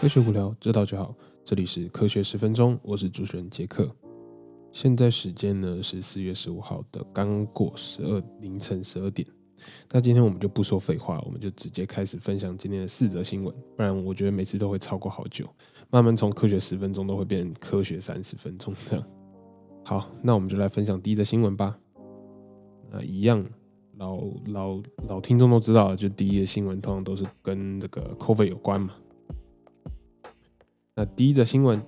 科学无聊，知道就好。这里是科学十分钟，我是主持人杰克。现在时间呢是四月十五号的刚过十二凌晨十二点。那今天我们就不说废话，我们就直接开始分享今天的四则新闻。不然我觉得每次都会超过好久，慢慢从科学十分钟都会变科学三十分钟这样。好，那我们就来分享第一则新闻吧。那一样，老老老听众都知道，就第一则新闻通常都是跟这个 COVID 有关嘛。那第一则新闻，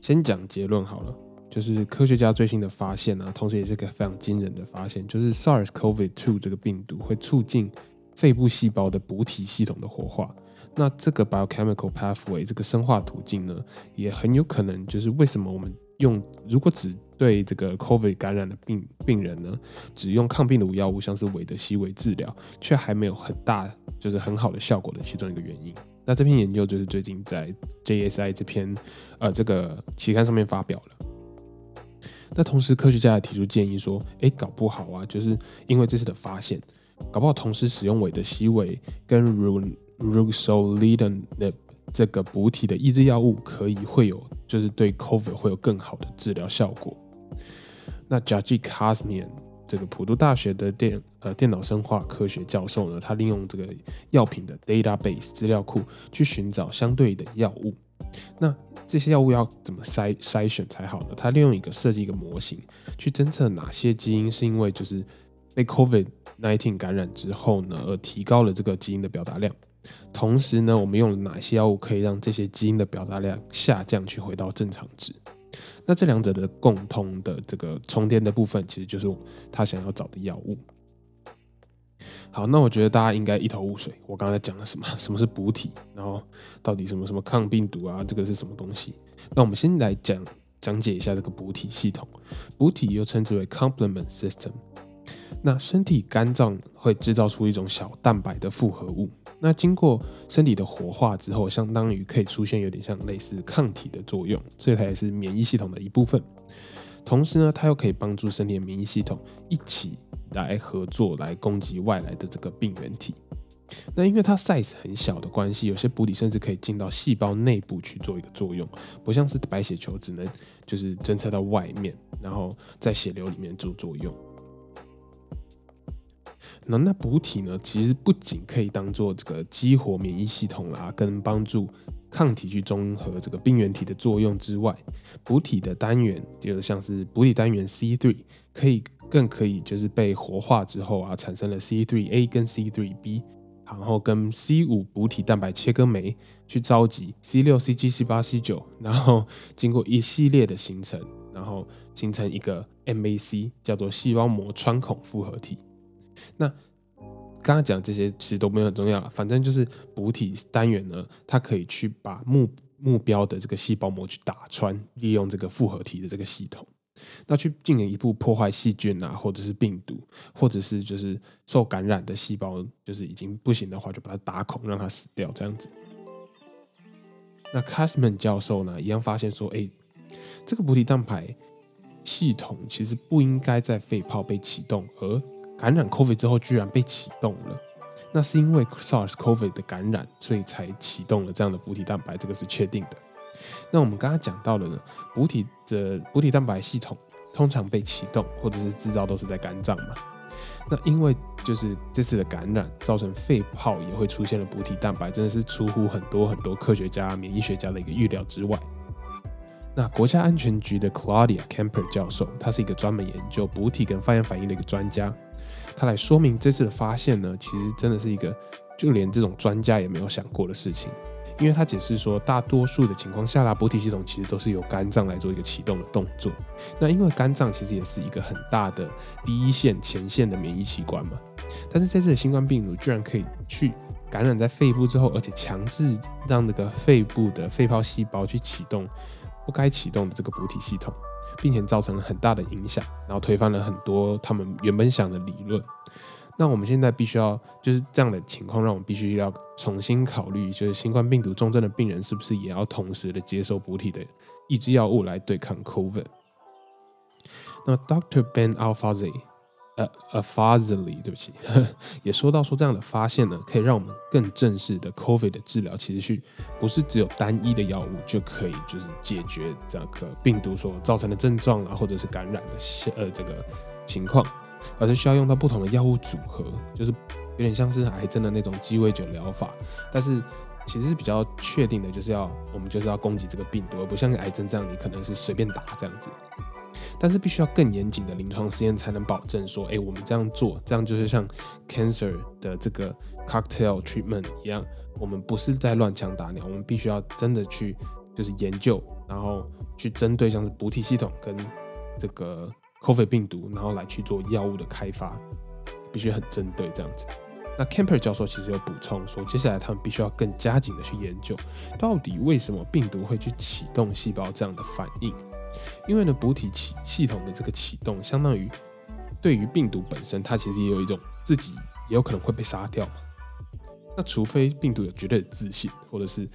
先讲结论好了，就是科学家最新的发现啊，同时也是个非常惊人的发现，就是 SARS-CoV-2 这个病毒会促进肺部细胞的补体系统的活化。那这个 biochemical pathway 这个生化途径呢，也很有可能就是为什么我们用如果只对这个 COVID 感染的病病人呢，只用抗病毒药物，像是韦德西韦治疗，却还没有很大就是很好的效果的其中一个原因。那这篇研究就是最近在 JSI 这篇呃这个期刊上面发表了。那同时科学家也提出建议说，哎，搞不好啊，就是因为这次的发现，搞不好同时使用韦德西韦跟 Ruxolitinib 这个补体的抑制药物，可以会有就是对 COVID 会有更好的治疗效果。那 Jajik Kasmian。这个普渡大学的电呃电脑生化科学教授呢，他利用这个药品的 database 资料库去寻找相对的药物。那这些药物要怎么筛筛选才好呢？他利用一个设计一个模型去侦测哪些基因是因为就是被 COVID nineteen 感染之后呢，而提高了这个基因的表达量。同时呢，我们用了哪些药物可以让这些基因的表达量下降，去回到正常值？那这两者的共通的这个重叠的部分，其实就是他想要找的药物。好，那我觉得大家应该一头雾水，我刚才讲了什么？什么是补体？然后到底什么什么抗病毒啊？这个是什么东西？那我们先来讲讲解一下这个补体系统。补体又称之为 complement system。那身体肝脏会制造出一种小蛋白的复合物，那经过身体的活化之后，相当于可以出现有点像类似抗体的作用，所以它也是免疫系统的一部分。同时呢，它又可以帮助身体的免疫系统一起来合作，来攻击外来的这个病原体。那因为它 size 很小的关系，有些补体甚至可以进到细胞内部去做一个作用，不像是白血球只能就是侦测到外面，然后在血流里面做作用。那那补体呢？其实不仅可以当做这个激活免疫系统啦，跟帮助抗体去中和这个病原体的作用之外，补体的单元，就像是补体单元 C3，可以更可以就是被活化之后啊，产生了 C3A 跟 C3B，然后跟 C5 补体蛋白切割酶去召集 C6、C7、C8、C9，然后经过一系列的形成，然后形成一个 MAC，叫做细胞膜穿孔复合体。那刚刚讲这些其实都没有很重要，反正就是补体单元呢，它可以去把目目标的这个细胞膜去打穿，利用这个复合体的这个系统，那去进一步破坏细菌啊，或者是病毒，或者是就是受感染的细胞，就是已经不行的话，就把它打孔，让它死掉这样子。那 Kasman 教授呢，一样发现说，哎，这个补体蛋白系统其实不应该在肺泡被启动，而感染 COVID 之后居然被启动了，那是因为 SARS-CoV 的感染，所以才启动了这样的补体蛋白，这个是确定的。那我们刚刚讲到了呢，补体的补体蛋白系统通常被启动或者是制造都是在肝脏嘛。那因为就是这次的感染造成肺泡也会出现了补体蛋白，真的是出乎很多很多科学家、免疫学家的一个预料之外。那国家安全局的 Claudia Kemper 教授，他是一个专门研究补体跟发炎反应的一个专家。他来说明这次的发现呢，其实真的是一个就连这种专家也没有想过的事情，因为他解释说，大多数的情况下啦，补体系统其实都是由肝脏来做一个启动的动作。那因为肝脏其实也是一个很大的第一线前线的免疫器官嘛，但是这次的新冠病毒居然可以去感染在肺部之后，而且强制让那个肺部的肺泡细胞去启动不该启动的这个补体系统。并且造成了很大的影响，然后推翻了很多他们原本想的理论。那我们现在必须要就是这样的情况，让我们必须要重新考虑，就是新冠病毒重症的病人是不是也要同时的接受补体的抑制药物来对抗 COVID？那 Doctor Ben Alfazi 呃 a f a z l y 对不起，也说到说这样的发现呢，可以让我们更正式的 COVID 的治疗，其实是不是只有单一的药物就可以就是解决这个病毒所造成的症状啊，或者是感染的呃这个情况，而是需要用到不同的药物组合，就是有点像是癌症的那种鸡尾酒疗法，但是其实是比较确定的，就是要我们就是要攻击这个病毒，而不像癌症这样，你可能是随便打这样子。但是必须要更严谨的临床实验才能保证说，哎，我们这样做，这样就是像 cancer 的这个 cocktail treatment 一样，我们不是在乱枪打鸟，我们必须要真的去就是研究，然后去针对像是补体系统跟这个 COVID 病毒，然后来去做药物的开发，必须很针对这样子。那 Camper 教授其实有补充说，接下来他们必须要更加紧的去研究，到底为什么病毒会去启动细胞这样的反应。因为呢，补体系系统的这个启动，相当于对于病毒本身，它其实也有一种自己也有可能会被杀掉嘛。那除非病毒有绝对的自信，或者是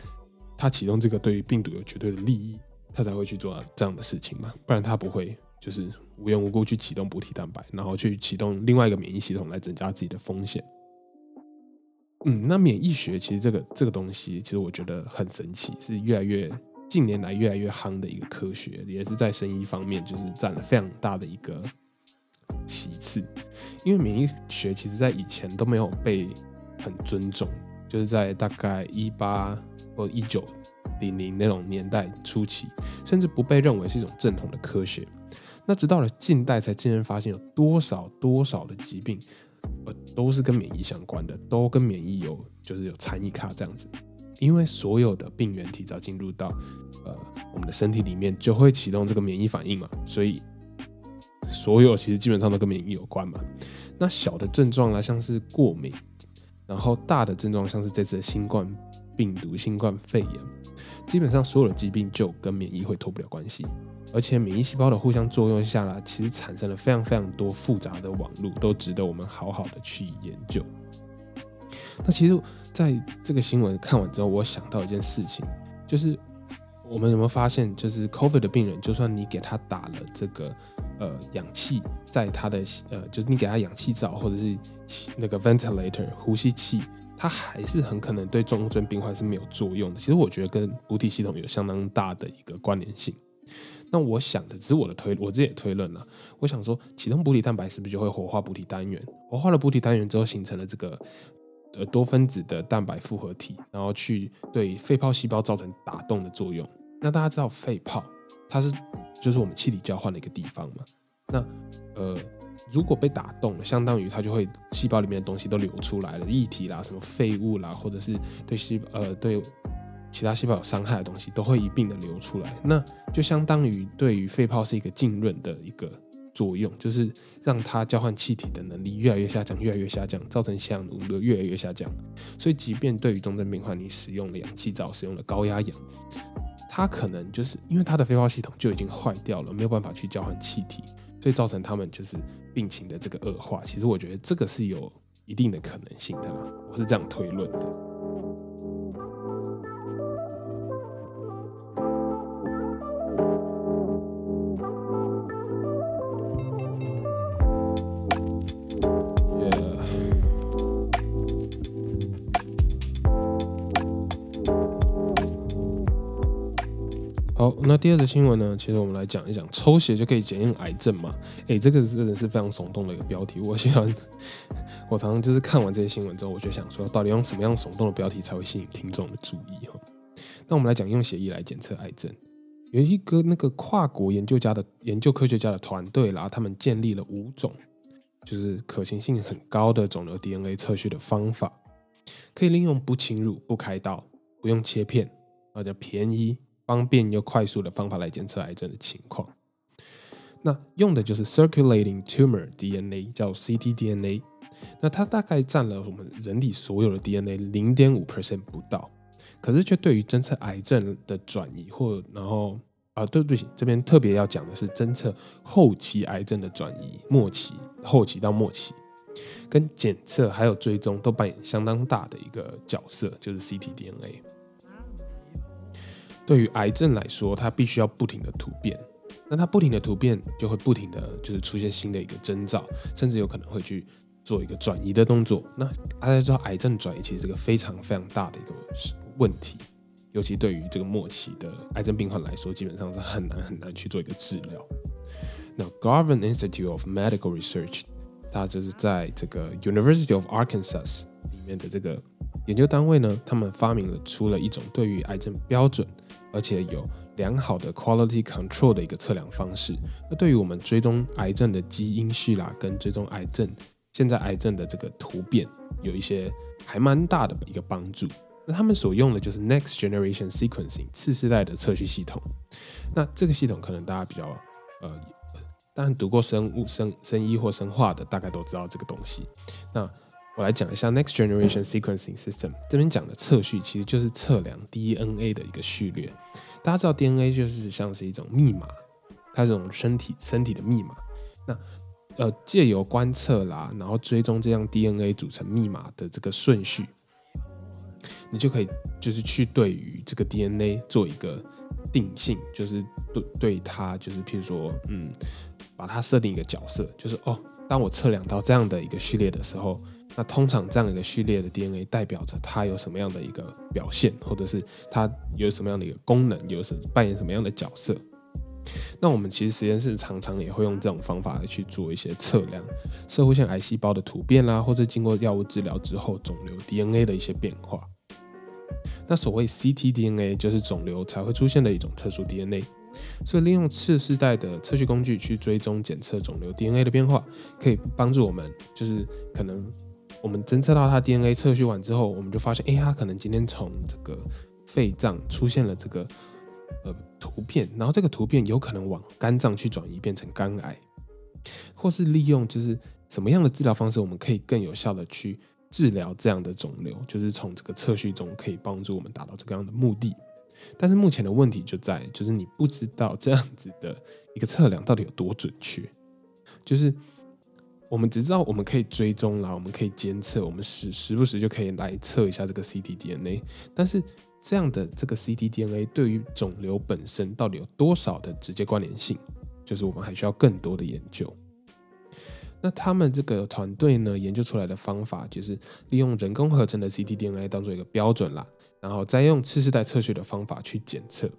它启动这个对于病毒有绝对的利益，它才会去做这样的事情嘛。不然它不会就是无缘无故去启动补体蛋白，然后去启动另外一个免疫系统来增加自己的风险。嗯，那免疫学其实这个这个东西，其实我觉得很神奇，是越来越。近年来越来越夯的一个科学，也是在生医方面就是占了非常大的一个其次。因为免疫学其实在以前都没有被很尊重，就是在大概一八或一九零零那种年代初期，甚至不被认为是一种正统的科学。那直到了近代才竟然发现有多少多少的疾病，呃，都是跟免疫相关的，都跟免疫有就是有参与卡这样子。因为所有的病原提早进入到呃我们的身体里面，就会启动这个免疫反应嘛，所以所有其实基本上都跟免疫有关嘛。那小的症状呢，像是过敏，然后大的症状像是这次的新冠病毒、新冠肺炎，基本上所有的疾病就跟免疫会脱不了关系。而且免疫细胞的互相作用下来，其实产生了非常非常多复杂的网络，都值得我们好好的去研究。那其实。在这个新闻看完之后，我想到一件事情，就是我们有没有发现，就是 COVID 的病人，就算你给他打了这个呃氧气，在他的呃，就是你给他氧气罩或者是那个 ventilator 呼吸器，他还是很可能对重症病患是没有作用的。其实我觉得跟补体系统有相当大的一个关联性。那我想的只是我的推，我自己也推论了。我想说，启动补体蛋白是不是就会活化补体单元？活化了补体单元之后，形成了这个。呃，多分子的蛋白复合体，然后去对肺泡细胞造成打动的作用。那大家知道肺泡它是就是我们气体交换的一个地方嘛？那呃，如果被打动了，相当于它就会细胞里面的东西都流出来了，液体啦、什么废物啦，或者是对细呃对其他细胞有伤害的东西，都会一并的流出来。那就相当于对于肺泡是一个浸润的一个。作用就是让它交换气体的能力越来越下降，越来越下降，造成血氧浓度越来越下降。所以，即便对于重症病患，你使用了氧气罩，使用了高压氧，它可能就是因为它的肺泡系统就已经坏掉了，没有办法去交换气体，所以造成他们就是病情的这个恶化。其实，我觉得这个是有一定的可能性的啦，我是这样推论的。第二则新闻呢？其实我们来讲一讲，抽血就可以检验癌症嘛？哎，这个真的是非常耸动的一个标题。我喜欢，我常常就是看完这些新闻之后，我就想说，到底用什么样耸动的标题才会吸引听众的注意？哈，那我们来讲用血液来检测癌症，有一个那个跨国研究家的研究科学家的团队啦，他们建立了五种，就是可行性很高的肿瘤 DNA 测序的方法，可以利用不侵入、不开刀、不用切片，而且便宜。方便又快速的方法来检测癌症的情况，那用的就是 circulating tumor DNA，叫 ctDNA。那它大概占了我们人体所有的 DNA 零点五 percent 不到，可是却对于侦测癌症的转移或然后啊，对不起，这边特别要讲的是侦测后期癌症的转移，末期、后期到末期，跟检测还有追踪都扮演相当大的一个角色，就是 ctDNA。对于癌症来说，它必须要不停的突变，那它不停的突变，就会不停的就是出现新的一个征兆，甚至有可能会去做一个转移的动作。那大家知道，癌症转移其实是个非常非常大的一个问题，尤其对于这个末期的癌症病患来说，基本上是很难很难去做一个治疗。那 Garvin Institute of Medical Research，它就是在这个 University of Arkansas 里面的这个研究单位呢，他们发明了出了一种对于癌症标准，而且有。良好的 quality control 的一个测量方式，那对于我们追踪癌症的基因序啦，跟追踪癌症现在癌症的这个突变，有一些还蛮大的一个帮助。那他们所用的就是 next generation sequencing 次世代的测序系统。那这个系统可能大家比较呃，当然读过生物、生生医或生化的，大概都知道这个东西。那我来讲一下 next generation sequencing system 这边讲的测序，其实就是测量 DNA 的一个序列。大家知道 DNA 就是像是一种密码，它这种身体身体的密码。那呃，借由观测啦，然后追踪这样 DNA 组成密码的这个顺序，你就可以就是去对于这个 DNA 做一个定性，就是对对它就是譬如说，嗯，把它设定一个角色，就是哦，当我测量到这样的一个序列的时候。那通常这样一个序列的 DNA 代表着它有什么样的一个表现，或者是它有什么样的一个功能，有什扮演什么样的角色？那我们其实实验室常常也会用这种方法来去做一些测量，社会性癌细胞的突变啦，或者经过药物治疗之后肿瘤 DNA 的一些变化。那所谓 ctDNA 就是肿瘤才会出现的一种特殊 DNA，所以利用次世代的测序工具去追踪检测肿瘤 DNA 的变化，可以帮助我们就是可能。我们侦测到他 DNA 测序完之后，我们就发现，哎，他可能今天从这个肺脏出现了这个呃图片，然后这个图片有可能往肝脏去转移变成肝癌，或是利用就是什么样的治疗方式，我们可以更有效的去治疗这样的肿瘤，就是从这个测序中可以帮助我们达到这个样的目的。但是目前的问题就在，就是你不知道这样子的一个测量到底有多准确，就是。我们只知道我们可以追踪啦，我们可以监测，我们时时不时就可以来测一下这个 ctDNA。但是这样的这个 ctDNA 对于肿瘤本身到底有多少的直接关联性，就是我们还需要更多的研究。那他们这个团队呢，研究出来的方法就是利用人工合成的 ctDNA 当做一个标准啦，然后再用次世代测序的方法去检测。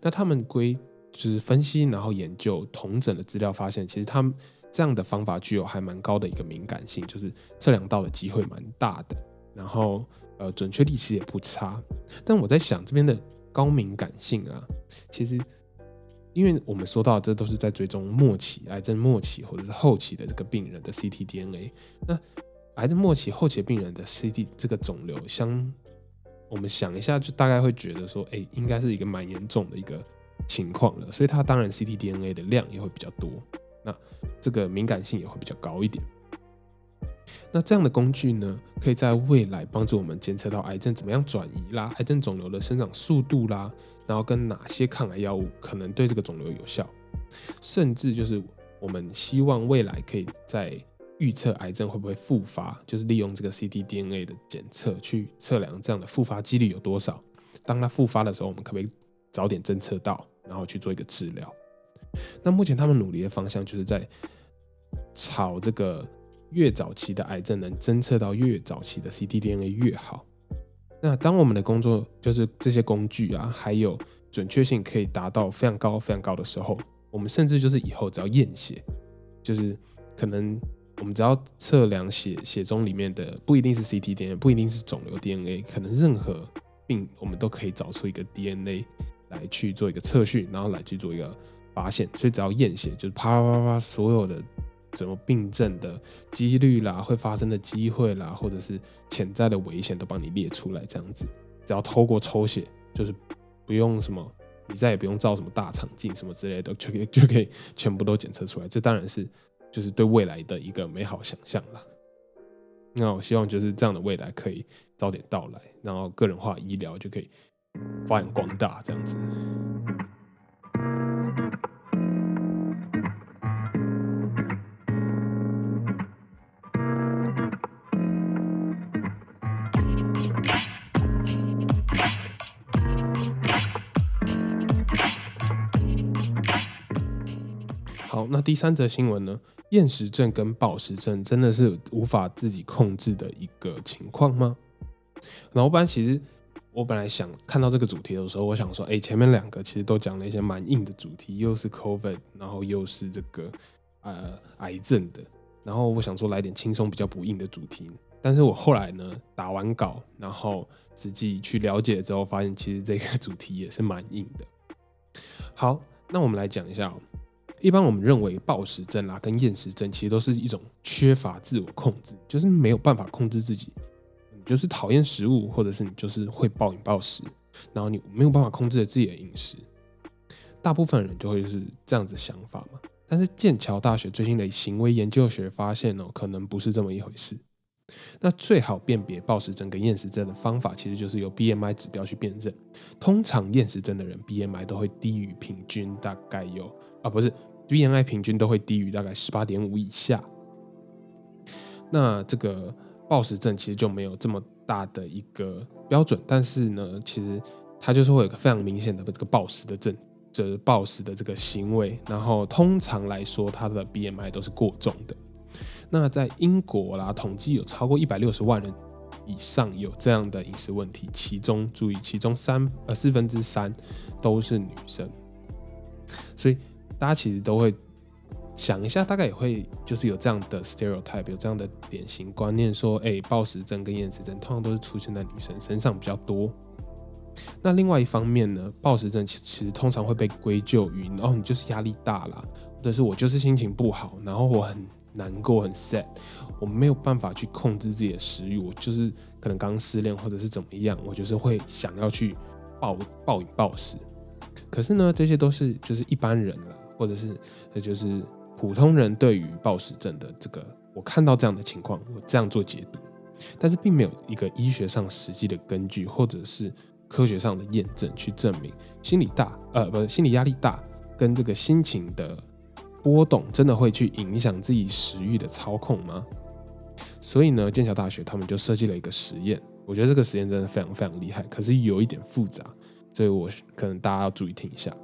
那他们归就是分析，然后研究同整的资料，发现其实他们。这样的方法具有还蛮高的一个敏感性，就是测量到的机会蛮大的，然后呃准确率其实也不差。但我在想这边的高敏感性啊，其实因为我们说到这都是在追踪末期癌症末期或者是后期的这个病人的 ctDNA，那癌症末期后期病人的 CT 这个肿瘤，相我们想一下就大概会觉得说，哎，应该是一个蛮严重的一个情况了，所以它当然 ctDNA 的量也会比较多。那这个敏感性也会比较高一点。那这样的工具呢，可以在未来帮助我们监测到癌症怎么样转移啦，癌症肿瘤的生长速度啦，然后跟哪些抗癌药物可能对这个肿瘤有效，甚至就是我们希望未来可以在预测癌症会不会复发，就是利用这个 ctDNA 的检测去测量这样的复发几率有多少。当它复发的时候，我们可不可以早点侦测到，然后去做一个治疗？那目前他们努力的方向就是在朝这个越早期的癌症能侦测到越早期的 ctDNA 越好。那当我们的工作就是这些工具啊，还有准确性可以达到非常高、非常高的时候，我们甚至就是以后只要验血，就是可能我们只要测量血血中里面的不一定是 ctDNA，不一定是肿瘤 DNA，可能任何病我们都可以找出一个 DNA 来去做一个测序，然后来去做一个。发现，所以只要验血，就是啪啪啪啪，所有的怎么病症的几率啦，会发生的机会啦，或者是潜在的危险都帮你列出来，这样子，只要透过抽血，就是不用什么，你再也不用照什么大肠镜什么之类的，就可以就可以全部都检测出来。这当然是就是对未来的一个美好想象啦。那我希望就是这样的未来可以早点到来，然后个人化医疗就可以发扬光大，这样子。第三则新闻呢？厌食症跟暴食症真的是无法自己控制的一个情况吗？老板，其实我本来想看到这个主题的时候，我想说，哎，前面两个其实都讲了一些蛮硬的主题，又是 COVID，然后又是这个呃癌症的，然后我想说来点轻松比较不硬的主题。但是我后来呢打完稿，然后实际去了解之后，发现其实这个主题也是蛮硬的。好，那我们来讲一下。一般我们认为暴食症啊跟厌食症其实都是一种缺乏自我控制，就是没有办法控制自己，你就是讨厌食物，或者是你就是会暴饮暴食，然后你没有办法控制自己的饮食。大部分人就会是这样子想法嘛。但是剑桥大学最新的行为研究学发现哦，可能不是这么一回事。那最好辨别暴食症跟厌食症的方法，其实就是由 BMI 指标去辨认。通常厌食症的人 BMI 都会低于平均，大概有啊不是。BMI 平均都会低于大概十八点五以下，那这个暴食症其实就没有这么大的一个标准，但是呢，其实它就是会有一个非常明显的这个暴食的症，就是暴食的这个行为，然后通常来说，它的 BMI 都是过重的。那在英国啦，统计有超过一百六十万人以上有这样的饮食问题，其中注意，其中三呃四分之三都是女生，所以。大家其实都会想一下，大概也会就是有这样的 stereotype，有这样的典型观念，说，哎，暴食症跟厌食症通常都是出现在女生身上比较多。那另外一方面呢，暴食症其其实通常会被归咎于，哦，你就是压力大啦，或者是我就是心情不好，然后我很难过，很 sad，我没有办法去控制自己的食欲，我就是可能刚失恋或者是怎么样，我就是会想要去暴暴饮暴食。可是呢，这些都是就是一般人了。或者是，这就是普通人对于暴食症的这个，我看到这样的情况，我这样做解读，但是并没有一个医学上实际的根据，或者是科学上的验证去证明心理大，呃，不是心理压力大跟这个心情的波动真的会去影响自己食欲的操控吗？所以呢，剑桥大学他们就设计了一个实验，我觉得这个实验真的非常非常厉害，可是有一点复杂，所以我可能大家要注意听一下。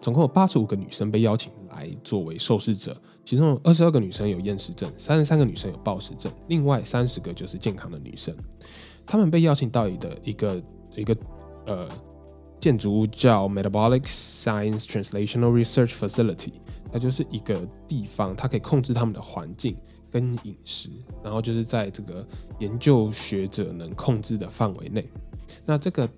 总共有八十五个女生被邀请来作为受试者，其中有二十二个女生有厌食症，三十三个女生有暴食症，另外三十个就是健康的女生。她们被邀请到的一个一个呃建筑物叫 Metabolic Science Translational Research Facility，它就是一个地方，它可以控制他们的环境跟饮食，然后就是在这个研究学者能控制的范围内。那这个。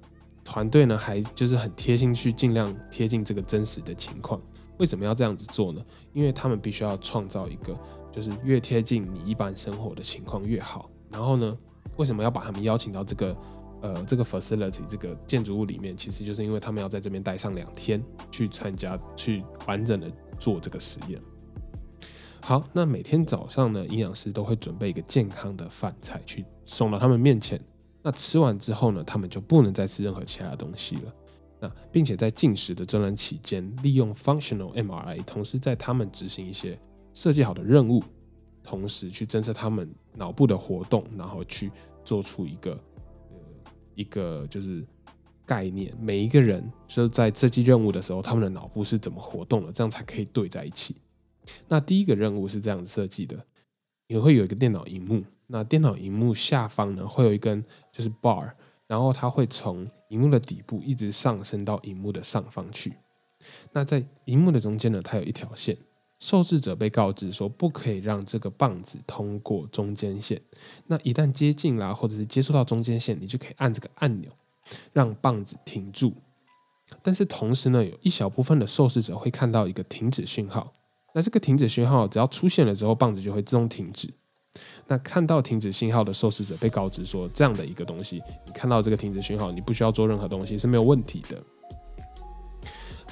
团队呢，还就是很贴心去尽量贴近这个真实的情况。为什么要这样子做呢？因为他们必须要创造一个就是越贴近你一般生活的情况越好。然后呢，为什么要把他们邀请到这个呃这个 facility 这个建筑物里面？其实就是因为他们要在这边待上两天，去参加去完整的做这个实验。好，那每天早上呢，营养师都会准备一个健康的饭菜去送到他们面前。那吃完之后呢，他们就不能再吃任何其他的东西了。那并且在进食的这段期间，利用 functional MRI，同时在他们执行一些设计好的任务，同时去侦测他们脑部的活动，然后去做出一个呃一个就是概念。每一个人就是在设计任务的时候，他们的脑部是怎么活动的，这样才可以对在一起。那第一个任务是这样子设计的，也会有一个电脑荧幕。那电脑荧幕下方呢，会有一根就是 bar，然后它会从荧幕的底部一直上升到荧幕的上方去。那在荧幕的中间呢，它有一条线。受试者被告知说，不可以让这个棒子通过中间线。那一旦接近啦，或者是接触到中间线，你就可以按这个按钮，让棒子停住。但是同时呢，有一小部分的受试者会看到一个停止讯号。那这个停止讯号只要出现了之后，棒子就会自动停止。那看到停止信号的受试者被告知说，这样的一个东西，你看到这个停止信号，你不需要做任何东西是没有问题的。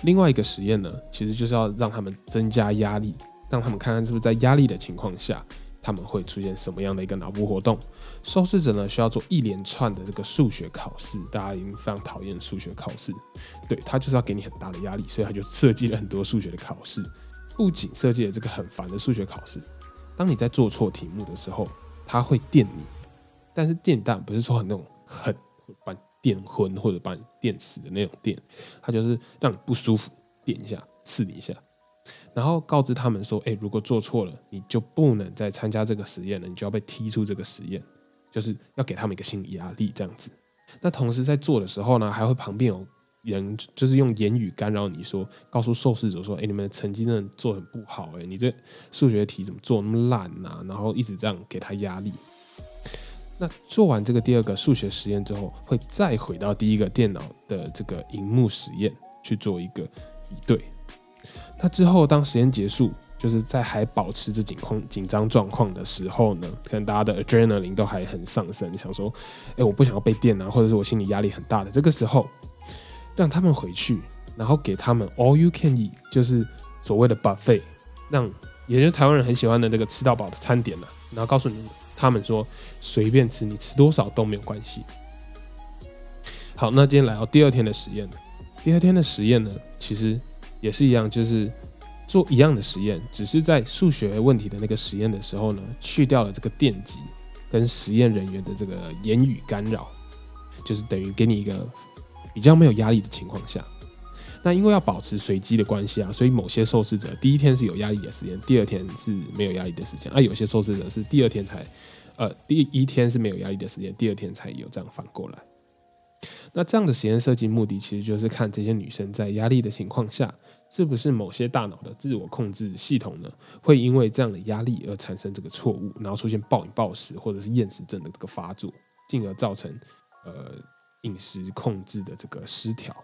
另外一个实验呢，其实就是要让他们增加压力，让他们看看是不是在压力的情况下，他们会出现什么样的一个脑部活动。受试者呢需要做一连串的这个数学考试，大家已经非常讨厌数学考试，对他就是要给你很大的压力，所以他就设计了很多数学的考试，不仅设计了这个很烦的数学考试。当你在做错题目的时候，他会电你，但是电弹不是说很那种很把你电昏或者把你电死的那种电，他就是让你不舒服，电一下，刺你一下。然后告知他们说，哎，如果做错了，你就不能再参加这个实验了，你就要被踢出这个实验，就是要给他们一个心理压力这样子。那同时在做的时候呢，还会旁边有人就是用言语干扰你说，告诉受试者说，哎，你们的成绩真的做很不好，哎，你这数学题怎么做那么烂呐？然后一直这样给他压力。那做完这个第二个数学实验之后，会再回到第一个电脑的这个荧幕实验去做一个比对。那之后，当实验结束，就是在还保持着紧况紧张状况的时候呢，可能大家的 adrenaline 都还很上升，想说，哎，我不想要被电啊，或者是我心理压力很大的这个时候，让他们回去，然后给他们 all you can eat，就是所谓的 buffet，让也就是台湾人很喜欢的那个吃到饱的餐点呢，然后告诉你们。他们说随便吃，你吃多少都没有关系。好，那今天来到第二天的实验第二天的实验呢，其实也是一样，就是做一样的实验，只是在数学问题的那个实验的时候呢，去掉了这个电极跟实验人员的这个言语干扰，就是等于给你一个比较没有压力的情况下。那因为要保持随机的关系啊，所以某些受试者第一天是有压力的时间，第二天是没有压力的时间啊。有些受试者是第二天才，呃，第一天是没有压力的时间，第二天才有这样反过来。那这样的实验设计目的其实就是看这些女生在压力的情况下，是不是某些大脑的自我控制系统呢，会因为这样的压力而产生这个错误，然后出现暴饮暴食或者是厌食症的这个发作，进而造成呃饮食控制的这个失调。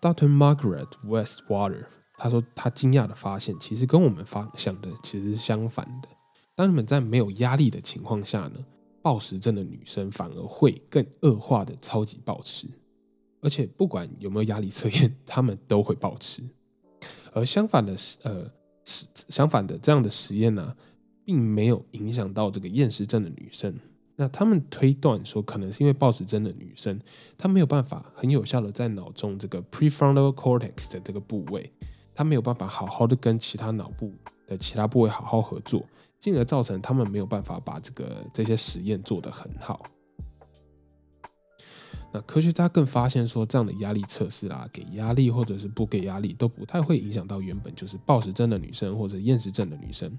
Dr. Margaret Westwater，他说他惊讶的发现，其实跟我们发想的其实是相反的。当你们在没有压力的情况下呢，暴食症的女生反而会更恶化的超级暴吃，而且不管有没有压力测验，他们都会暴吃。而相反的，呃，相反的这样的实验呢，并没有影响到这个厌食症的女生。那他们推断说，可能是因为暴食症的女生，她没有办法很有效的在脑中这个 prefrontal cortex 的这个部位，她没有办法好好的跟其他脑部的其他部位好好合作，进而造成他们没有办法把这个这些实验做得很好。那科学家更发现说，这样的压力测试啊，给压力或者是不给压力，都不太会影响到原本就是暴食症的女生或者厌食症的女生。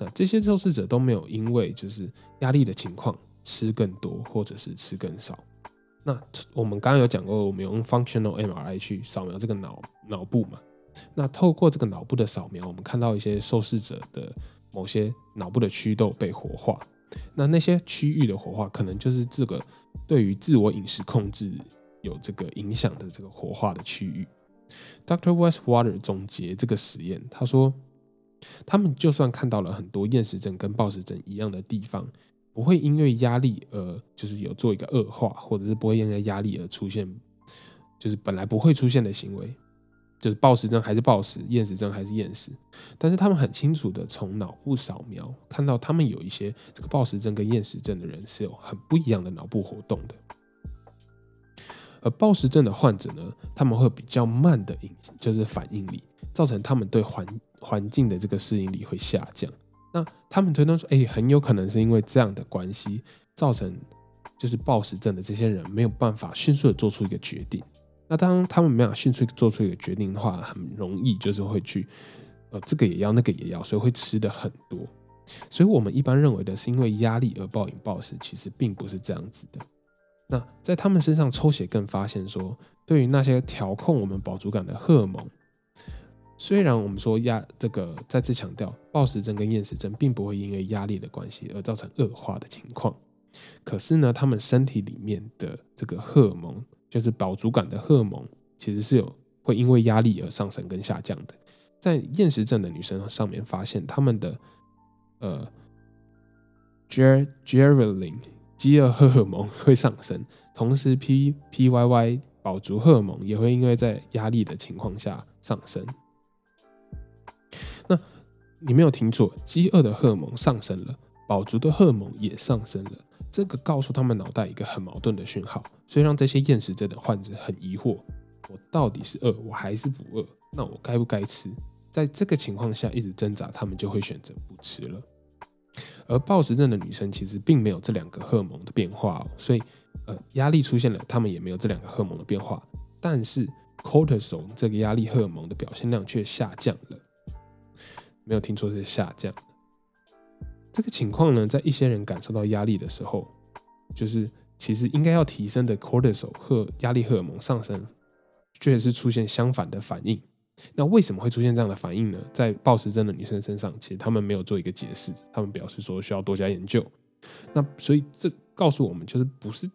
那这些受试者都没有因为就是压力的情况吃更多或者是吃更少。那我们刚刚有讲过，我们用 functional MRI 去扫描这个脑脑部嘛。那透过这个脑部的扫描，我们看到一些受试者的某些脑部的区都被活化。那那些区域的活化，可能就是这个对于自我饮食控制有这个影响的这个活化的区域。Dr. Westwater 总结这个实验，他说。他们就算看到了很多厌食症跟暴食症一样的地方，不会因为压力而就是有做一个恶化，或者是不会因为压力而出现，就是本来不会出现的行为，就是暴食症还是暴食，厌食症还是厌食。但是他们很清楚的从脑部扫描看到，他们有一些这个暴食症跟厌食症的人是有很不一样的脑部活动的。而暴食症的患者呢，他们会比较慢的应就是反应力，造成他们对环环境的这个适应力会下降。那他们推断说，哎，很有可能是因为这样的关系，造成就是暴食症的这些人没有办法迅速的做出一个决定。那当他们没有迅速做出一个决定的话，很容易就是会去，呃，这个也要，那个也要，所以会吃的很多。所以我们一般认为的是因为压力而暴饮暴食，其实并不是这样子的。那在他们身上抽血更发现说，对于那些调控我们饱足感的荷尔蒙。虽然我们说压这个再次强调，暴食症跟厌食症并不会因为压力的关系而造成恶化的情况，可是呢，他们身体里面的这个荷尔蒙，就是饱足感的荷尔蒙，其实是有会因为压力而上升跟下降的。在厌食症的女生上面发现，他们的呃 g e r g e r l i n 饥饿荷尔蒙会上升，同时 P P Y Y 饱足荷尔蒙也会因为在压力的情况下上升。你没有听错，饥饿的荷尔蒙上升了，饱足的荷尔蒙也上升了。这个告诉他们脑袋一个很矛盾的讯号，所以让这些厌食症的患者很疑惑：我到底是饿，我还是不饿？那我该不该吃？在这个情况下一直挣扎，他们就会选择不吃了。而暴食症的女生其实并没有这两个荷尔蒙的变化，哦所以呃压力出现了，他们也没有这两个荷尔蒙的变化。但是 cortisol 这个压力荷尔蒙的表现量却下降了。没有听错，是下降。这个情况呢，在一些人感受到压力的时候，就是其实应该要提升的 cortisol 和压力荷尔蒙上升，却是出现相反的反应。那为什么会出现这样的反应呢？在暴食症的女生身上，其实他们没有做一个解释，他们表示说需要多加研究。那所以这告诉我们，就是不是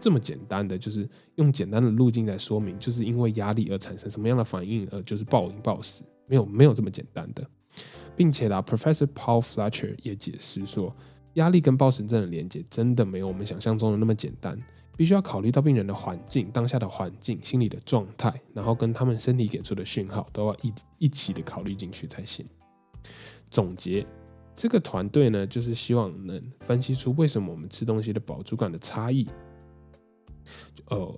这么简单的，就是用简单的路径来说明，就是因为压力而产生什么样的反应，而就是暴饮暴食，没有没有这么简单的。并且啦，Professor Paul Fletcher 也解释说，压力跟暴食症的连接真的没有我们想象中的那么简单，必须要考虑到病人的环境、当下的环境、心理的状态，然后跟他们身体给出的讯号都要一一起的考虑进去才行。总结，这个团队呢，就是希望能分析出为什么我们吃东西的饱足感的差异，呃。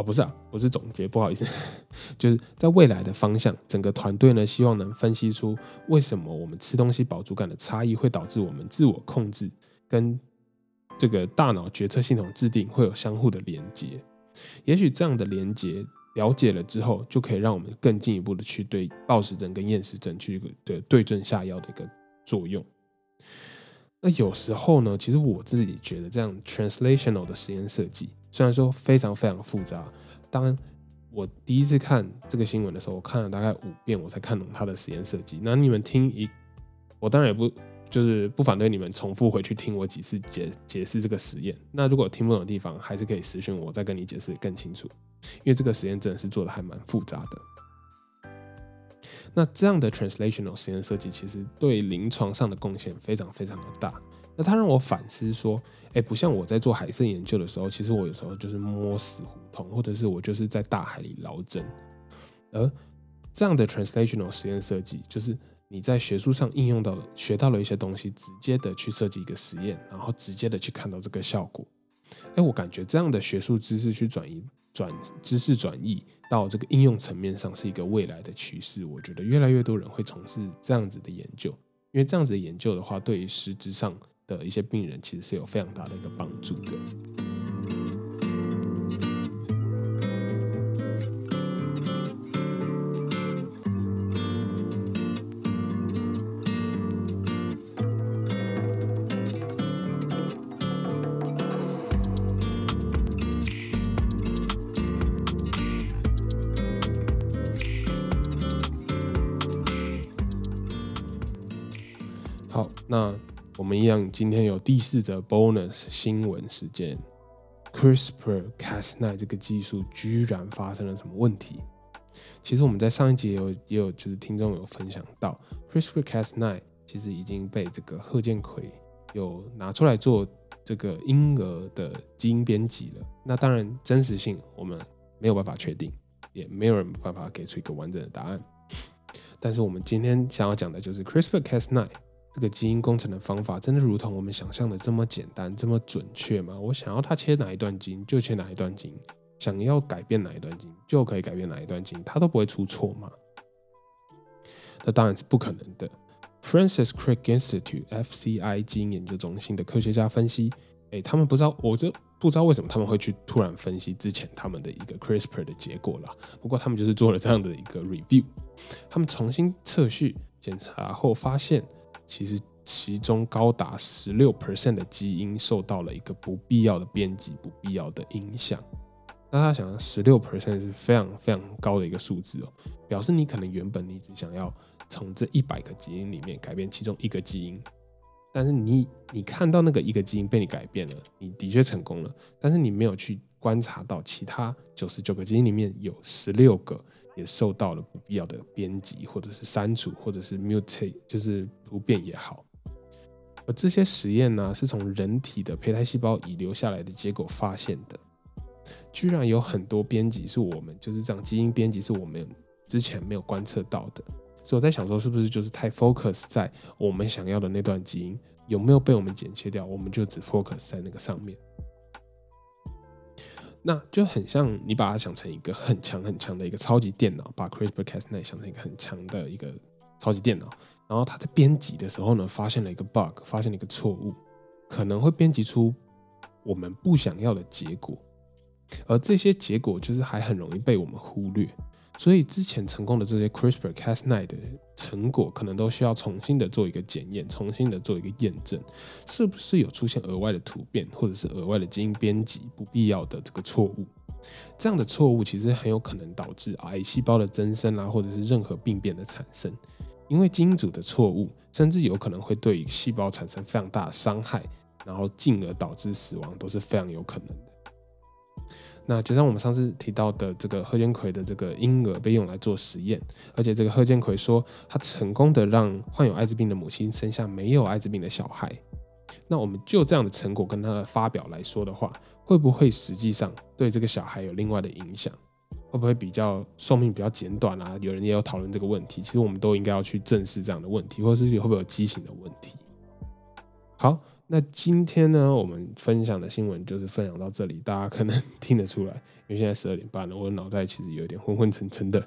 哦，不是啊，不是总结，不好意思，就是在未来的方向，整个团队呢希望能分析出为什么我们吃东西饱足感的差异会导致我们自我控制跟这个大脑决策系统制定会有相互的连接。也许这样的连接了解了之后，就可以让我们更进一步的去对暴食症跟厌食症去一个对对症下药的一个作用。那有时候呢，其实我自己觉得这样 translational 的实验设计。虽然说非常非常复杂，当我第一次看这个新闻的时候，我看了大概五遍，我才看懂它的实验设计。那你们听一，我当然也不就是不反对你们重复回去听我几次解解释这个实验。那如果听不懂的地方，还是可以私信我，再跟你解释更清楚。因为这个实验真的是做的还蛮复杂的。那这样的 translational 实验设计，其实对临床上的贡献非常非常的大。那他让我反思说，哎，不像我在做海参研究的时候，其实我有时候就是摸死胡同，或者是我就是在大海里捞针。而这样的 translational 实验设计，就是你在学术上应用到学到了一些东西，直接的去设计一个实验，然后直接的去看到这个效果。哎，我感觉这样的学术知识去转移、转知识转移到这个应用层面上，是一个未来的趋势。我觉得越来越多人会从事这样子的研究，因为这样子的研究的话，对于实质上。的一些病人其实是有非常大的一个帮助的。样，今天有第四则 bonus 新闻事件，CRISPR-Cas9 这个技术居然发生了什么问题？其实我们在上一集有也有就是听众有分享到，CRISPR-Cas9 其实已经被这个贺建奎有拿出来做这个婴儿的基因编辑了。那当然真实性我们没有办法确定，也没有人办法给出一个完整的答案。但是我们今天想要讲的就是 CRISPR-Cas9。这个基因工程的方法真的如同我们想象的这么简单、这么准确吗？我想要它切哪一段基因就切哪一段基因，想要改变哪一段基因就可以改变哪一段基因，它都不会出错吗？那当然是不可能的。Francis Crick Institute (FCI) 基因研究中心的科学家分析，哎，他们不知道，我就不知道为什么他们会去突然分析之前他们的一个 CRISPR 的结果了。不过他们就是做了这样的一个 review，他们重新测序检查后发现。其实其中高达十六 percent 的基因受到了一个不必要的编辑、不必要的影响。那他想，十六 percent 是非常非常高的一个数字哦，表示你可能原本你只想要从这一百个基因里面改变其中一个基因，但是你你看到那个一个基因被你改变了，你的确成功了，但是你没有去观察到其他九十九个基因里面有十六个。也受到了不必要的编辑，或者是删除，或者是 mutate，就是突变也好。而这些实验呢，是从人体的胚胎细胞遗留下来的结果发现的，居然有很多编辑是我们就是这样基因编辑是我们之前没有观测到的。所以我在想说，是不是就是太 focus 在我们想要的那段基因有没有被我们剪切掉，我们就只 focus 在那个上面。那就很像你把它想成一个很强很强的一个超级电脑，把 CRISPR-Cas9 想成一个很强的一个超级电脑，然后它在编辑的时候呢，发现了一个 bug，发现了一个错误，可能会编辑出我们不想要的结果，而这些结果就是还很容易被我们忽略。所以之前成功的这些 CRISPR-Cas9 的成果，可能都需要重新的做一个检验，重新的做一个验证，是不是有出现额外的突变，或者是额外的基因编辑不必要的这个错误？这样的错误其实很有可能导致癌细胞的增生啊，或者是任何病变的产生。因为基因组的错误，甚至有可能会对细胞产生非常大的伤害，然后进而导致死亡，都是非常有可能的。那就像我们上次提到的，这个贺建奎的这个婴儿被用来做实验，而且这个贺建奎说他成功的让患有艾滋病的母亲生下没有艾滋病的小孩。那我们就这样的成果跟他的发表来说的话，会不会实际上对这个小孩有另外的影响？会不会比较寿命比较简短啊？有人也有讨论这个问题。其实我们都应该要去正视这样的问题，或者是会不会有畸形的问题？好，那今天呢，我们分享的新闻就是分享到这里。大家可能听得出来，因为现在十二点半了，我的脑袋其实有点昏昏沉沉的。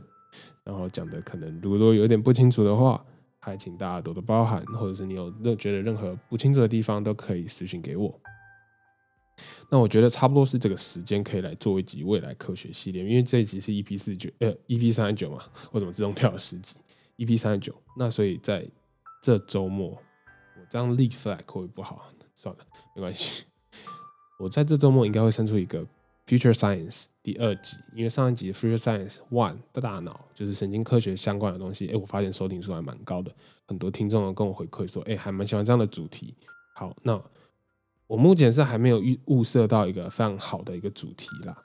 然后讲的可能如果有点不清楚的话，还请大家多多包涵，或者是你有任觉得任何不清楚的地方，都可以私信给我。那我觉得差不多是这个时间可以来做一集未来科学系列，因为这一集是 EP 四九呃 EP 三十九嘛，我怎么自动跳了十集？EP 三十九，那所以在这周末，这样立 flag 会不会不好？算了，没关系。我在这周末应该会生出一个 Future Science 第二集，因为上一集 Future Science One 的大脑就是神经科学相关的东西，哎，我发现收听数还蛮高的，很多听众跟我回馈说，哎，还蛮喜欢这样的主题。好，那。我目前是还没有预物色到一个非常好的一个主题啦，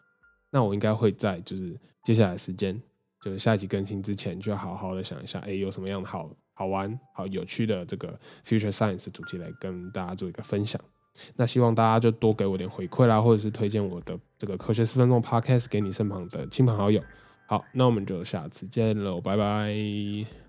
那我应该会在就是接下来时间，就是下一集更新之前，就要好好的想一下，哎，有什么样的好好玩、好有趣的这个 future science 主题来跟大家做一个分享。那希望大家就多给我点回馈啦，或者是推荐我的这个科学四分钟 podcast 给你身旁的亲朋好友。好，那我们就下次见喽，拜拜。